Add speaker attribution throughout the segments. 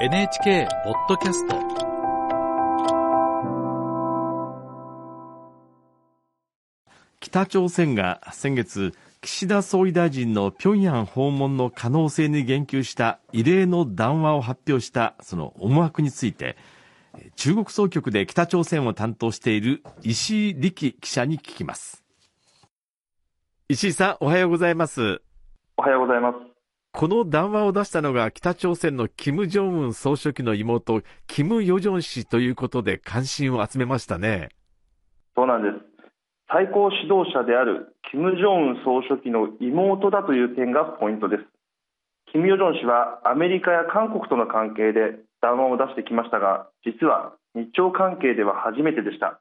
Speaker 1: NHK ポッドキャスト。
Speaker 2: 北朝鮮が先月岸田総理大臣の平壌訪問の可能性に言及した異例の談話を発表したその思惑について中国総局で北朝鮮を担当している石井力記者に聞きます。石井さんおはようございます。
Speaker 3: おはようございます
Speaker 2: この談話を出したのが北朝鮮の金正恩総書記の妹、金与正氏ということで関心を集めましたね。
Speaker 3: そうなんです。最高指導者である金正恩総書記の妹だという点がポイントです。金与正氏はアメリカや韓国との関係で談話を出してきましたが、実は日朝関係では初めてでした。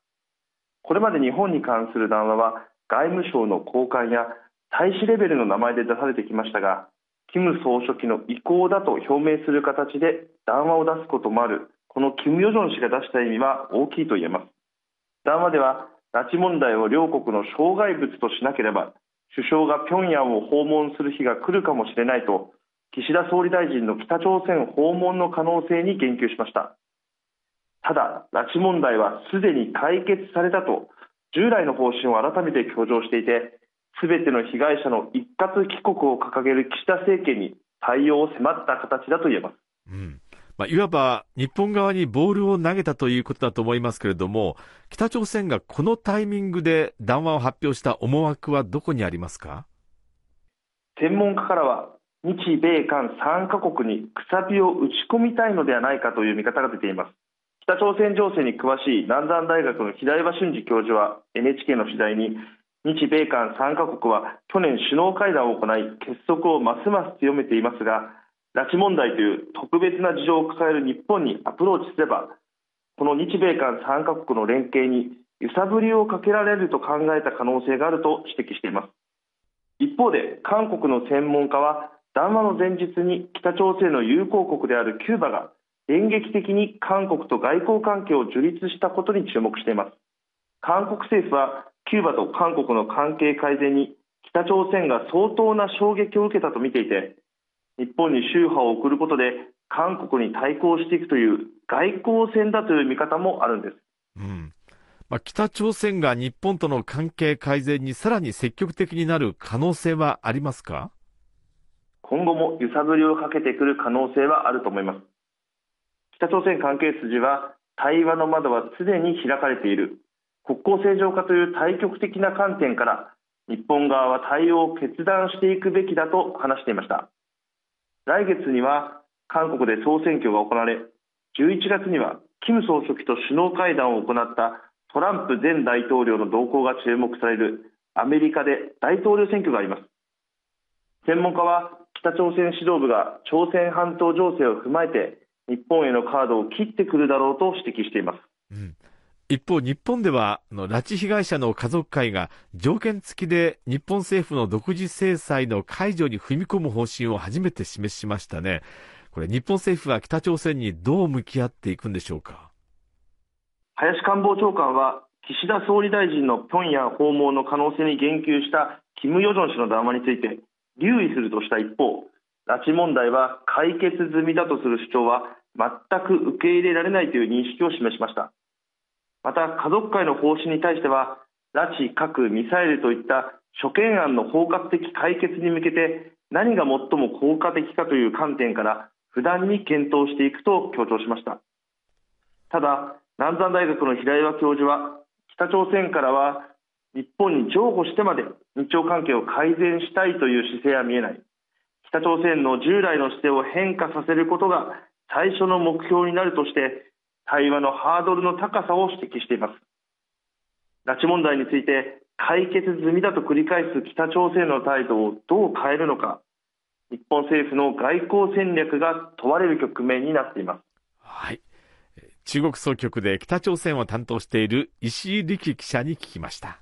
Speaker 3: これまで日本に関する談話は外務省の高官や大使レベルの名前で出されてきましたが、金総書記の意向だと表明する形で談話を出すこともある。この金与正氏が出した意味は大きいと言えます。談話では拉致問題を両国の障害物としなければ首相が平壌を訪問する日が来るかもしれないと岸田総理大臣の北朝鮮訪問の可能性に言及しました。ただ拉致問題はすでに解決されたと従来の方針を改めて強調していてすべての被害者の一括帰国を掲げる岸田政権に対応を迫った形だと言えます。
Speaker 2: うんまあ、いわば日本側にボールを投げたということだと思いますけれども、北朝鮮がこのタイミングで談話を発表した思惑はどこにありますか？
Speaker 3: 専門家からは、日米韓3カ国にくさびを打ち込みたいのではないかという見方が出ています。北朝鮮情勢に詳しい南山大学の平岩俊二教授は NHK の取材に日米韓3カ国は去年首脳会談を行い結束をますます強めていますが拉致問題という特別な事情を抱える日本にアプローチすればこの日米韓3カ国の連携に揺さぶりをかけられると考えた可能性があると指摘しています。一方で韓国の専門家は談話の前日に北朝鮮の友好国であるキューバが電撃的に韓国と外交関係を樹立したことに注目しています。韓国政府はキューバと韓国の関係改善に北朝鮮が相当な衝撃を受けたと見ていて日本に秋波を送ることで韓国に対抗していくという外交戦だという見方もあるんです、
Speaker 2: うん。まあ、北朝鮮が日本との関係改善にさらに積極的になる可能性はありますか？
Speaker 3: 今後も揺さぶりをかけてくる可能性はあると思います。北朝鮮関係筋は対話の窓は常に開かれている国交正常化という対極的な観点から日本側は対応を決断していくべきだと話していました。来月には韓国で総選挙が行われ11月には金総書記と首脳会談を行ったトランプ前大統領の動向が注目されるアメリカで大統領選挙があります。専門家は北朝鮮指導部が朝鮮半島情勢を踏まえて日本へのカードを切ってくるだろうと指摘しています、
Speaker 2: うん。一方、日本では、拉致被害者の家族会が条件付きで日本政府の独自制裁の解除に踏み込む方針を初めて示しましたね。これ、日本政府は北朝鮮にどう向き合っていくんでしょうか？
Speaker 3: 林官房長官は、岸田総理大臣の平壌訪問の可能性に言及した金与正氏の談話について、留意するとした一方、拉致問題は解決済みだとする主張は全く受け入れられないという認識を示しました。また家族会の方針に対しては拉致、核、ミサイルといった諸懸案の包括的解決に向けて何が最も効果的かという観点から不断に検討していくと強調しました。ただ南山大学の平岩教授は北朝鮮からは日本に譲歩してまで日朝関係を改善したいという姿勢は見えない。北朝鮮の従来の姿勢を変化させることが最初の目標になるとして対話のハードルの高さを指摘しています。拉致問題について解決済みだと繰り返す北朝鮮の態度をどう変えるのか。日本政府の外交戦略が問われる局面になっています。
Speaker 2: はい。中国総局で北朝鮮を担当している石井力記者に聞きました。